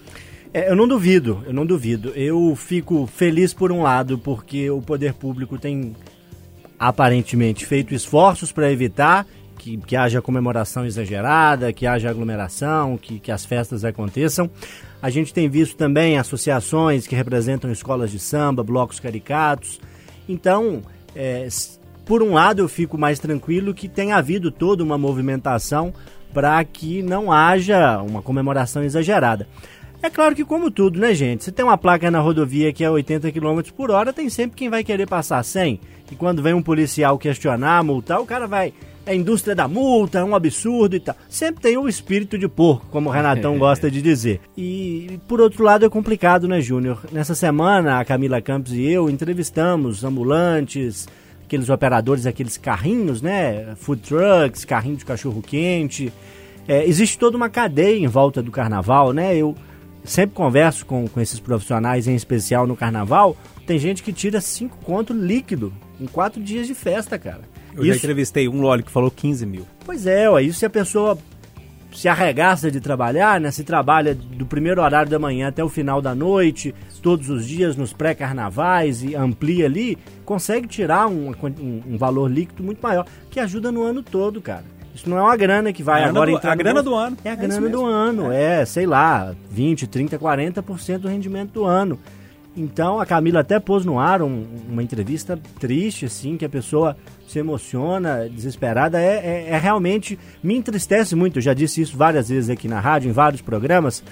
É, eu não duvido, eu não duvido. Eu fico feliz por um lado, porque o poder público tem aparentemente feito esforços para evitar que, que haja comemoração exagerada, que haja aglomeração, que, que as festas aconteçam. A gente tem visto também associações que representam escolas de samba, blocos caricatos. Então, é, por um lado, eu fico mais tranquilo que tem havido toda uma movimentação para que não haja uma comemoração exagerada. É claro que, como tudo, né, gente? Se tem uma placa na rodovia que é 80 km por hora, tem sempre quem vai querer passar 100. E quando vem um policial questionar, multar, o cara vai. É a indústria da multa, é um absurdo e tal. Sempre tem o espírito de porco, como o Renatão gosta de dizer. E, por outro lado, é complicado, né, Júnior? Nessa semana, a Camila Campos e eu entrevistamos ambulantes, aqueles operadores, aqueles carrinhos, né? Food trucks, carrinho de cachorro-quente. É, existe toda uma cadeia em volta do carnaval, né? Eu sempre converso com, com esses profissionais, em especial no carnaval. Tem gente que tira cinco conto líquido em quatro dias de festa, cara. Eu já Isso- entrevistei um Loli que falou 15 mil. Pois é, ué, isso se a pessoa se arregaça de trabalhar, né? Se trabalha do primeiro horário da manhã até o final da noite, todos os dias nos pré-carnavais e amplia ali, consegue tirar um, um- um valor líquido muito maior, que ajuda no ano todo, cara. Isso não é uma grana que vai A grana agora do- entrar a grana do ano. É a É grana do ano, é, sei lá, 20, 30, 40% do rendimento do ano. Então a Camila até pôs no ar um- uma entrevista triste, assim, que a pessoa se emociona, desesperada. É, é- é realmente. Me entristece muito, eu já disse isso várias vezes aqui na rádio, em vários programas.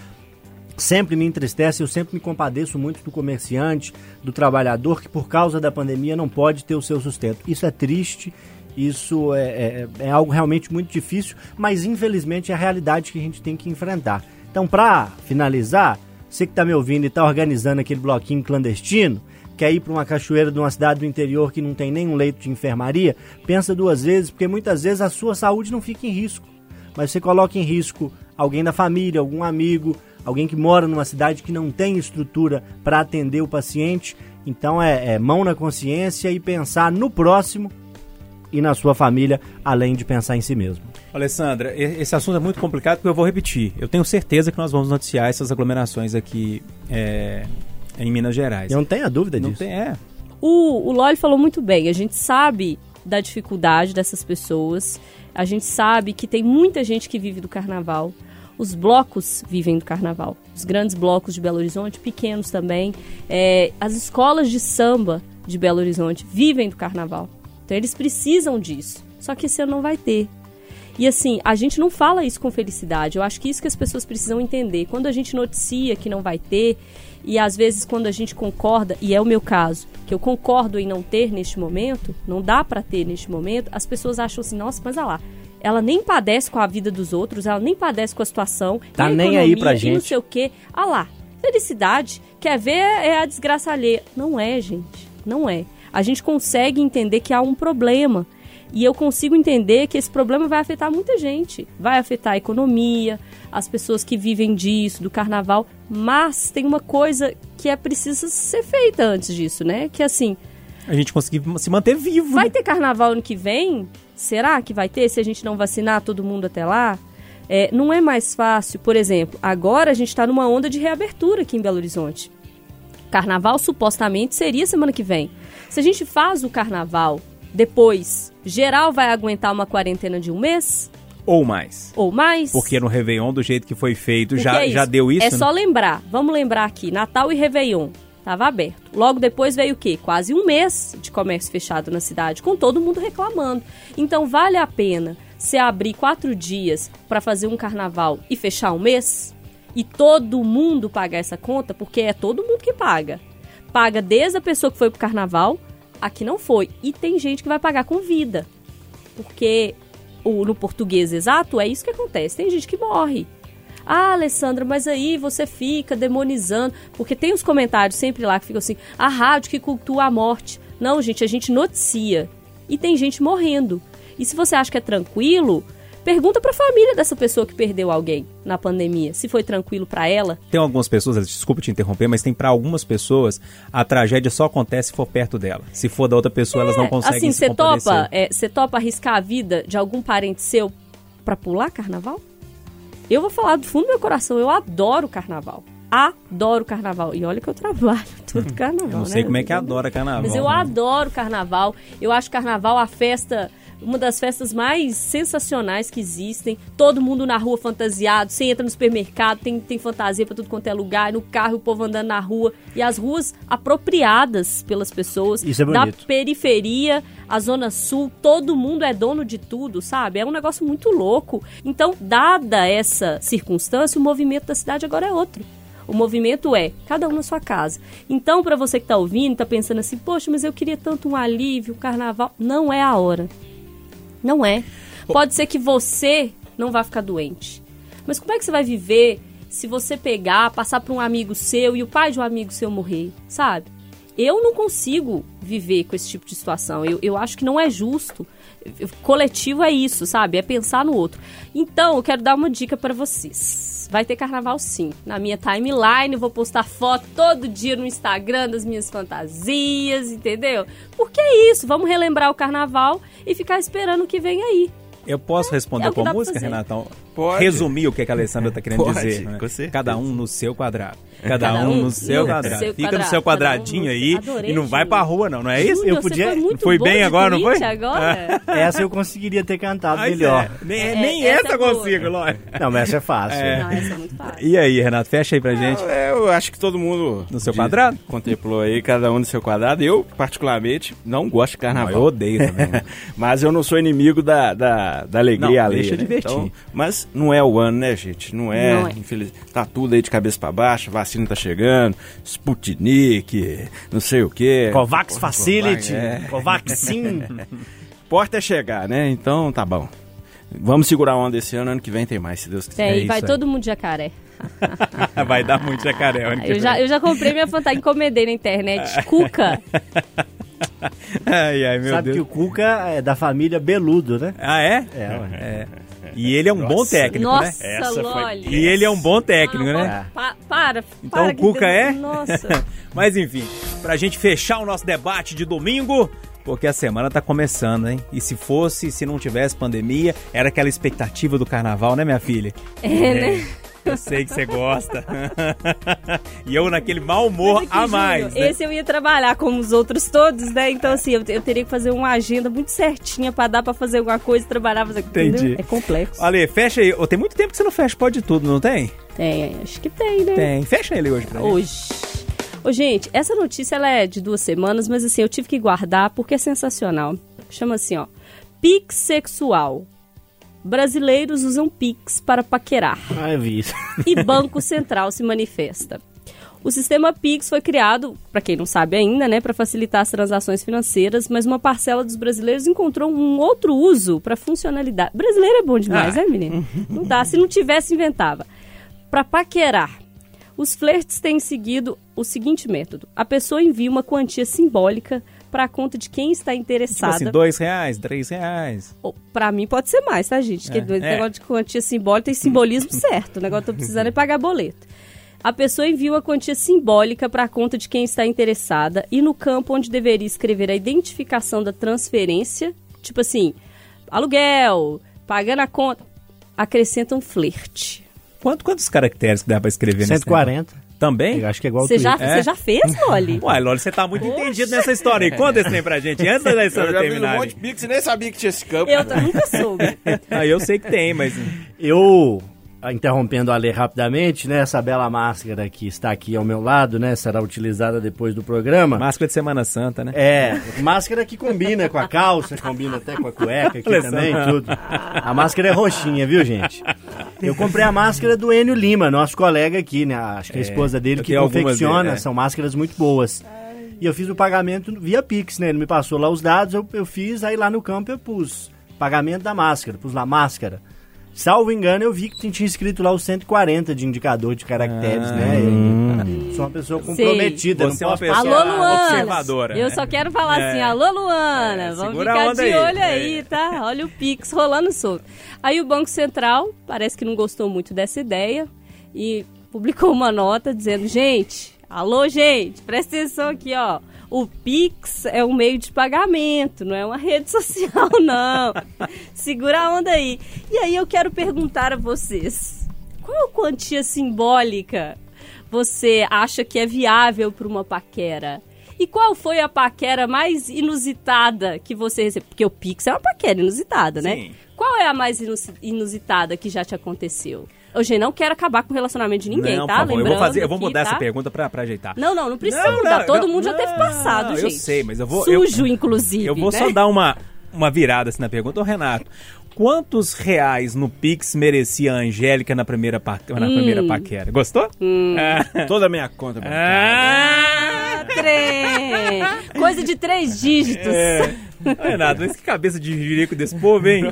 Sempre me entristece, eu sempre me compadeço muito do comerciante, do trabalhador que por causa da pandemia não pode ter o seu sustento. Isso é triste, isso é, é- é algo realmente muito difícil, mas infelizmente é a realidade que a gente tem que enfrentar. Então, para finalizar, você que está me ouvindo e está organizando aquele bloquinho clandestino, quer ir para uma cachoeira de uma cidade do interior que não tem nenhum leito de enfermaria, pensa duas vezes, porque muitas vezes a sua saúde não fica em risco. Mas você coloca em risco alguém da família, algum amigo, alguém que mora numa cidade que não tem estrutura para atender o paciente. Então é, é mão na consciência e pensar no próximo e na sua família, além de pensar em si mesmo. Alessandra, esse assunto é muito complicado porque eu vou repetir. Eu tenho certeza que nós vamos noticiar essas aglomerações aqui é, em Minas Gerais. Eu não tenho a dúvida Não disso. tem, é. O, o Loli falou muito bem. A gente sabe da dificuldade dessas pessoas. A gente sabe que tem muita gente que vive do carnaval. Os blocos vivem do carnaval. Os grandes blocos de Belo Horizonte, pequenos também. É, as escolas de samba de Belo Horizonte vivem do carnaval. Então eles precisam disso. Só que esse ano não vai ter. E assim, a gente não fala isso com felicidade. Eu acho que isso que as pessoas precisam entender. Quando a gente noticia que não vai ter, e às vezes quando a gente concorda, e é o meu caso, que eu concordo em não ter neste momento, não dá pra ter neste momento, as pessoas acham assim, nossa, mas olha lá, ela nem padece com a vida dos outros, ela nem padece com a situação, Tá a nem aí pra e não gente. sei o quê. Ah lá, felicidade, quer ver é a desgraça alheia. Não é, gente, não é. A gente consegue entender que há um problema. E eu consigo entender que esse problema vai afetar muita gente. Vai afetar a economia, as pessoas que vivem disso, do carnaval. Mas tem uma coisa que é precisa ser feita antes disso, né? Que assim, A gente conseguir se manter vivo. vai né? ter carnaval ano que vem? Será que vai ter se a gente não vacinar todo mundo até lá? É, não é mais fácil, por exemplo, agora a gente está numa onda de reabertura aqui em Belo Horizonte. Carnaval supostamente seria semana que vem. Se a gente faz o carnaval depois, geral vai aguentar uma quarentena de um mês? Ou mais. Ou mais. Porque no Réveillon, do jeito que foi feito, Porque já, é já deu isso, É né? só lembrar. Vamos lembrar aqui. Natal e Réveillon. Tava aberto. Logo depois veio o quê? Quase um mês de comércio fechado na cidade, com todo mundo reclamando. Então vale a pena você abrir quatro dias para fazer um carnaval e fechar um mês? E todo mundo pagar essa conta? Porque é todo mundo que paga. Paga desde a pessoa que foi pro carnaval a que não foi. E tem gente que vai pagar com vida. Porque o, no português exato é isso que acontece. Tem gente que morre. Ah, Alessandra, mas aí você fica demonizando. Porque tem os comentários sempre lá que ficam assim: a rádio que cultua a morte. Não, gente, a gente noticia. E tem gente morrendo. E se você acha que é tranquilo, pergunta pra família dessa pessoa que perdeu alguém na pandemia. Se foi tranquilo pra ela. Tem algumas pessoas, desculpa te interromper, mas tem pra algumas pessoas a tragédia só acontece se for perto dela. Se for da outra pessoa, elas não conseguem assim, se você topa, é, você topa arriscar a vida de algum parente seu pra pular carnaval? Eu vou falar do fundo do meu coração, eu adoro carnaval. Adoro carnaval. E olha que eu trabalho todo carnaval, Eu não né? sei como é que adora carnaval. Mas eu né? adoro carnaval. Eu acho carnaval a festa, uma das festas mais sensacionais que existem. Todo mundo na rua fantasiado. Você entra no supermercado, tem, tem fantasia pra tudo quanto é lugar. No carro, o povo andando na rua. E as ruas apropriadas pelas pessoas. Isso é Da bonito. periferia, a zona sul, todo mundo é dono de tudo, sabe? É um negócio muito louco. Então, dada essa circunstância, o movimento da cidade agora é outro. O movimento é cada um na sua casa. Então, para você que tá ouvindo, tá pensando assim, poxa, mas eu queria tanto um alívio, um carnaval. Não é a hora. Não é. Pode ser que você não vá ficar doente. Mas como é que você vai viver se você pegar, passar para um amigo seu e o pai de um amigo seu morrer, sabe? Eu não consigo viver com esse tipo de situação. Eu, eu acho que não é justo. Coletivo é isso, sabe? É pensar no outro. Então, eu quero dar uma dica para vocês. Vai ter carnaval sim. Na minha timeline, eu vou postar foto todo dia no Instagram das minhas fantasias, entendeu? Porque é isso. Vamos relembrar o carnaval e ficar esperando o que vem aí. Eu posso responder É que com pra música. Renatão? Pode. Resumir o que, que a Alessandra tá querendo Pode, dizer. né? Cada um no seu quadrado. Cada, Cada um um no seu no quadrado. seu Fica no quadrado, seu cada um quadradinho no- aí Adorei, e não vai pra rua, não, não é isso? Júnior, Eu podia- Você foi, muito foi bem de agora, não foi? agora. Essa eu conseguiria ter cantado Ai, melhor. é. Nem, É, nem essa essa, é boa. consigo, Lói. Não, mas essa é fácil. Não, essa é muito fácil. E aí, Renato, fecha aí pra gente. É, Eu acho que todo mundo No seu de- quadrado? contemplou aí, cada um no seu quadrado. Eu, particularmente, não gosto de Não, carnaval. eu odeio também. Mas eu não sou inimigo da, da, da alegria Não, alheia. deixa né? divertir. Então, mas não é o ano, né, gente? Não é. Não é. Infeliz... Tá tudo aí de cabeça pra baixo, vacina tá chegando, Sputnik, não sei o quê. Covax Facility, É. Covaxin. Porta é chegar, né? Então tá bom. Vamos segurar a onda esse ano, ano que vem tem mais, se Deus quiser. É Tem, isso vai aí. todo mundo de jacaré. Vai dar muito jacaré. ano que Eu já, eu já comprei minha fantasia, encomendei na internet. Cuca. Ai, ai, meu Sabe Deus. que o Cuca é da família Beludo, né? Ah, é? É, ué. É. E ele é um bom técnico, né? Nossa, Essa foi- Loli. E ele é um bom técnico, Não, né? pa- para, Então para o Cuca Deus- é? Nossa. Mas enfim, pra gente fechar o nosso debate de domingo, porque a semana tá começando, hein? E se fosse, se não tivesse pandemia, era aquela expectativa do carnaval, né, minha filha? É, né? Eu sei que você gosta. e eu naquele mau humor aqui, a mais. Júnior, né? Esse eu ia trabalhar como os outros todos, né? Então, assim, eu, eu teria que fazer uma agenda muito certinha pra dar pra fazer alguma coisa, trabalhar, fazer. Entendi. Entendeu? É complexo. Ale, fecha aí. Tem muito tempo que você não fecha pode tudo, não tem? Tem, acho que tem, né? Tem. Fecha ele hoje pra gente. Hoje. Ô, gente, essa notícia ela é de duas semanas, mas assim, eu tive que guardar porque é sensacional. Chama assim, ó. Pix sexual. Brasileiros usam Pix para paquerar. Ah, eu vi isso. e Banco Central se manifesta. O sistema Pix foi criado, para quem não sabe ainda, né, para facilitar as transações financeiras, mas uma parcela dos brasileiros encontrou um outro uso para funcionalidade. Brasileiro é bom demais, Ah. né, menino? Não dá, se não tivesse inventava. Para paquerar. Os flertes têm seguido o seguinte método: a pessoa envia uma quantia simbólica para a conta de quem está Tipo interessada. assim, dois reais, três reais. Ou, Pra mim pode ser mais, tá, gente? Porque É, é. negócio de quantia simbólica tem simbolismo certo. O negócio que eu tô precisando é pagar boleto. A pessoa envia uma quantia simbólica para a conta de quem está interessada e no campo onde deveria escrever a identificação da transferência, tipo assim, aluguel, pagando a conta, acrescenta um flerte. Quanto, quantos caracteres que dá pra escrever nesse 140. Também? Eu acho que é igual o Você já. É? você já fez, Loli? Uai, Loli, você tá muito entendido nessa história aí. Conta esse trem pra gente, antes da Eu eleição já vi um terminar. monte de pix e nem sabia que tinha esse campo. Eu nunca soube. Ah, eu sei que tem, mas... Eu, interrompendo a ler rapidamente, né? Essa bela máscara que está aqui ao meu lado, né? Será utilizada depois do programa. Máscara de Semana Santa, né? É, máscara que combina com a calça, combina até com a cueca aqui Alessandro. também, tudo. A máscara é roxinha, viu, gente? Eu comprei a máscara do Enio Lima, nosso colega aqui, né? Acho que a esposa dele que confecciona, dele, é. são máscaras muito boas. E eu fiz o pagamento via Pix, né? Ele me passou lá os dados, eu, eu fiz, aí lá no campo eu pus pagamento da máscara, pus lá máscara. Salvo engano, eu vi que tinha escrito lá os 140 de indicador de caracteres, né? Eu sou uma pessoa comprometida, Você é não uma posso pessoa Alô, Luana. observadora. Eu só quero falar É. assim, alô, Luana. É, Vamos ficar de aí. olho aí, É. tá? Olha o Pix rolando solto. Aí o Banco Central parece que não gostou muito dessa ideia e publicou uma nota dizendo, gente, alô, gente, presta atenção aqui, ó. O Pix é um meio de pagamento, não é uma rede social, não. Segura a onda aí. E aí eu quero perguntar a vocês, qual quantia simbólica você acha que é viável para uma paquera? E qual foi a paquera mais inusitada que você recebeu? Porque o Pix é uma paquera inusitada, né? Sim. Qual é a mais inus- inusitada que já te aconteceu? Hoje não quero acabar com o relacionamento de ninguém, não, tá? por favor, eu vou, Lembrando fazer, eu vou mudar tá? essa pergunta pra, pra ajeitar. Não, não, não precisa Não, mudar. não, Todo mundo já teve passado, eu gente. sei, mas eu vou- eu- Sujo, inclusive. Eu vou né? só dar uma, uma virada assim na pergunta. Ô, Renato, quantos reais no Pix merecia a Angélica na primeira, pa, na Hum. primeira paquera? Gostou? Ah. Toda a minha conta. Ah. Ah! Coisa de três dígitos. É. Renato, mas que cabeça de jirico desse povo, hein?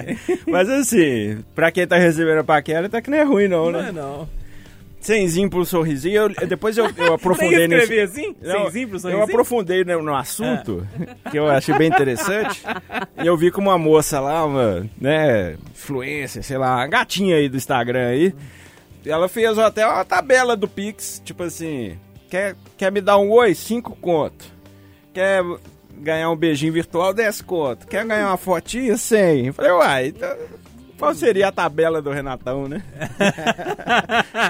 Mas assim, pra quem tá recebendo a paquera, tá que não é ruim não, Não né? é não. Cenzinho pro sorrisinho, eu- depois eu, eu aprofundei nesse... escrever assim? Não, Cenzinho pro eu sorrisinho? aprofundei no, no assunto, que eu achei bem interessante. e eu vi que uma moça lá, uma, né, influencer, sei lá, uma gatinha aí do Instagram aí, ela fez até uma tabela do Pix, tipo assim, quer, quer me dar um oi? Cinco conto. Quer ganhar um beijinho virtual? 10 conto. Quer ganhar uma fotinha? 100. Eu falei, uai, então... Qual seria a tabela do Renatão, né?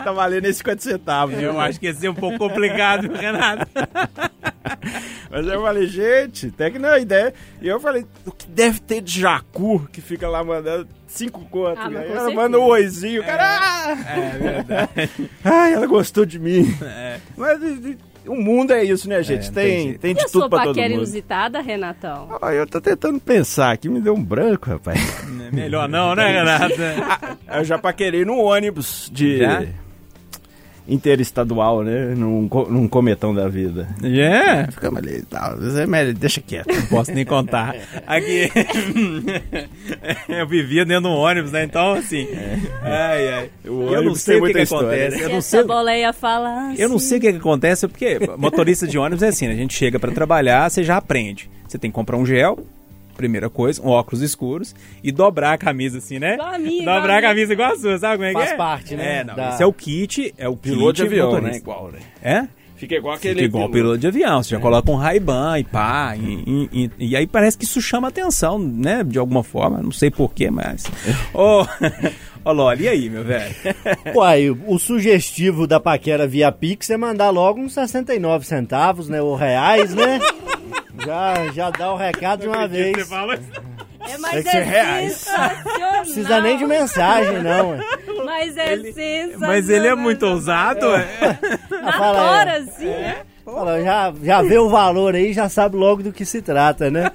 tá valendo esses 50 centavos. Eu viu? acho que ia ser um pouco complicado, Renato. Mas eu falei, gente, até que não é ideia. E eu falei, o que deve ter de jacu que fica lá mandando cinco contos? Ah, Aí ela certeza. manda um oizinho, cara. ah! É verdade. Ai, ela gostou de mim. É. Mas o mundo é isso, né, gente? não tem tem, E de a tudo sua pra todo paquera mundo. inusitada, Renatão? Ah, eu tô tentando pensar aqui, me deu um branco, rapaz. Melhor não, né, Renato? Ah, eu já paquerei num ônibus de Já? Interestadual, né? Num, num cometão da vida. Yeah. Ficamos ali e tal. Mas é melhor, Deixa quieto. Não posso nem contar. Aqui. eu vivia dentro de um ônibus, né? Então, assim. Ai, ai. O Eu não sei tem o que, que acontece. Eu não essa sei. boleia fala Eu não assim. sei o que, que acontece, porque motorista de ônibus é assim, né? A gente chega pra trabalhar, você já aprende. Você tem que comprar um gel, primeira coisa, um óculos escuros e dobrar a camisa assim, né? Igual a minha, igual dobrar a camisa igual a sua, sabe como é que Faz é? parte, né, É, não, da- esse é o kit, é o Piloto kit de avião, motorista. né? Igual, né? É? Fica igual aquele. Fica igual piloto de avião, você já coloca um Ray-Ban e pá, e, e- e- e aí parece que isso chama atenção, né, de alguma forma, não sei porquê, mas... Ô, ô Loli, e aí, meu velho? Uai, o sugestivo da paquera via Pix é mandar logo uns 69 centavos, né? Ou reais, né? Já, já dá o recado de uma vez. Você fala... É, mas é reais. Não precisa nem de mensagem, não. Mas é sensacional. Mas ele é muito ousado, é? Na Fala, hora, é. assim. Fala, já, já vê o valor aí, já sabe logo do que se trata, né?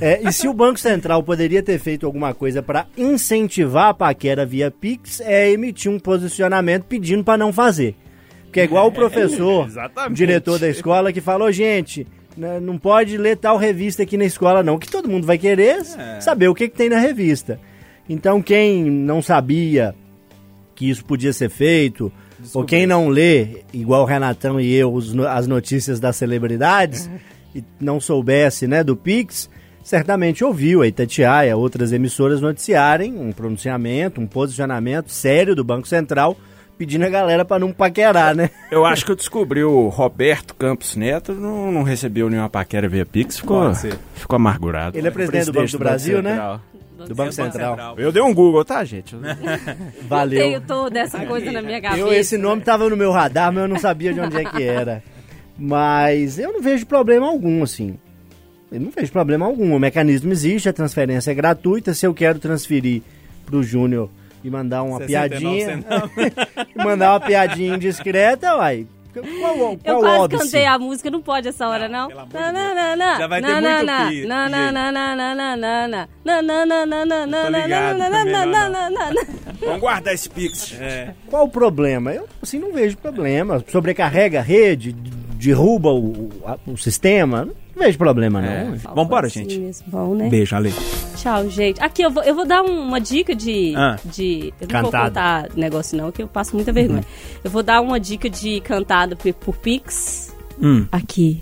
É, e se o Banco Central poderia ter feito alguma coisa para incentivar a paquera via Pix, é emitir um posicionamento pedindo para não fazer. Porque é igual o professor, exatamente. o diretor da escola, que falou, gente, né, não pode ler tal revista aqui na escola não, que todo mundo vai querer saber o que, que tem na revista. Então quem não sabia que isso podia ser feito, ou quem não lê, igual o Renatão e eu, os as notícias das celebridades, e não soubesse né, do Pix, certamente ouviu a Itatiaia, outras emissoras noticiarem um pronunciamento, um posicionamento sério do Banco Central, pedindo a galera para não paquerar, né? Eu acho que eu descobri o Roberto Campos Neto, não, não recebeu nenhuma paquera via Pix, ficou, ficou amargurado. Ele é presidente do Banco do Brasil, né? Central. do Banco Central. Eu dei um Google, tá, gente? Valeu. Tenho toda essa coisa na minha cabeça. Eu, esse nome tava no meu radar, mas eu não sabia de onde é que era. Mas eu não vejo problema algum, assim. Eu não vejo problema algum. O mecanismo existe, a transferência é gratuita. Se eu quero transferir pro Júnior e mandar uma 69, piadinha. e mandar uma piadinha indiscreta, uai. Qual, qual eu quase cantei a música, não pode essa hora, não. não. Já vai ter muito Vamos guardar esse pix. É. Qual o problema? Eu, assim, não vejo problema. Sobrecarrega a rede, derruba o, o, o sistema. Não vejo problema, não. Vambora, Assim gente. mesmo, Bom, né? Beijo, Ale. Tchau, gente. Aqui, eu vou, eu vou dar um- uma dica de. Ah. de eu não vou contar negócio, não, que eu passo muita vergonha. Eu vou dar uma dica de cantada por, por Pix. Hum. Aqui.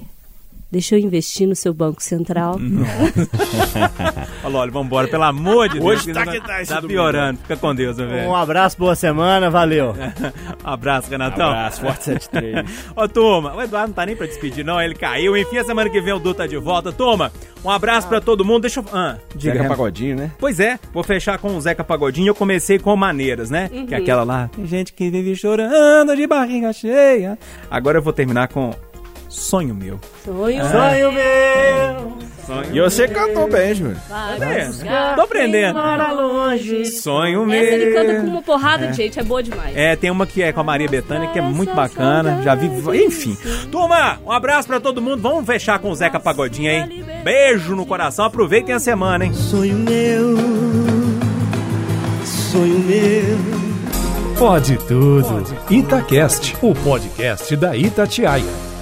Deixa eu investir no seu Banco Central. Olha, olha, vambora, pelo amor de Deus. Hoje tá que tá Tá piorando. Fica com Deus, meu velho. Um abraço, boa semana, valeu. Um abraço, Renatão. Abraço, Forte 73. Ô, turma, o Eduardo não tá nem pra despedir, não. Ele caiu. Enfim, a semana que vem o Du tá de volta. Turma, um abraço pra todo mundo. Deixa eu. Ah, diga. Zeca. Pagodinho, né? Pois é, vou fechar com o Zeca Pagodinho. Eu comecei com Maneiras, né? Que é aquela lá. Tem gente que vive chorando de barriga cheia. Agora eu vou terminar com Sonho Meu. Sonho. Sonho meu, E você cantou bem, Júlio. É, buscar tô aprendendo. para longe. Sonho Meu. Essa ele canta com uma porrada de gente, é boa demais. É, tem uma que é com a Maria Bethânia, que é muito bacana. Já vi. Enfim. Turma, um abraço pra todo mundo. Vamos fechar com o Zeca Pagodinho aí. Beijo no coração. Aproveitem a semana, hein? Sonho meu, sonho meu. Pode tudo. Itacast, o podcast da Itatiaia.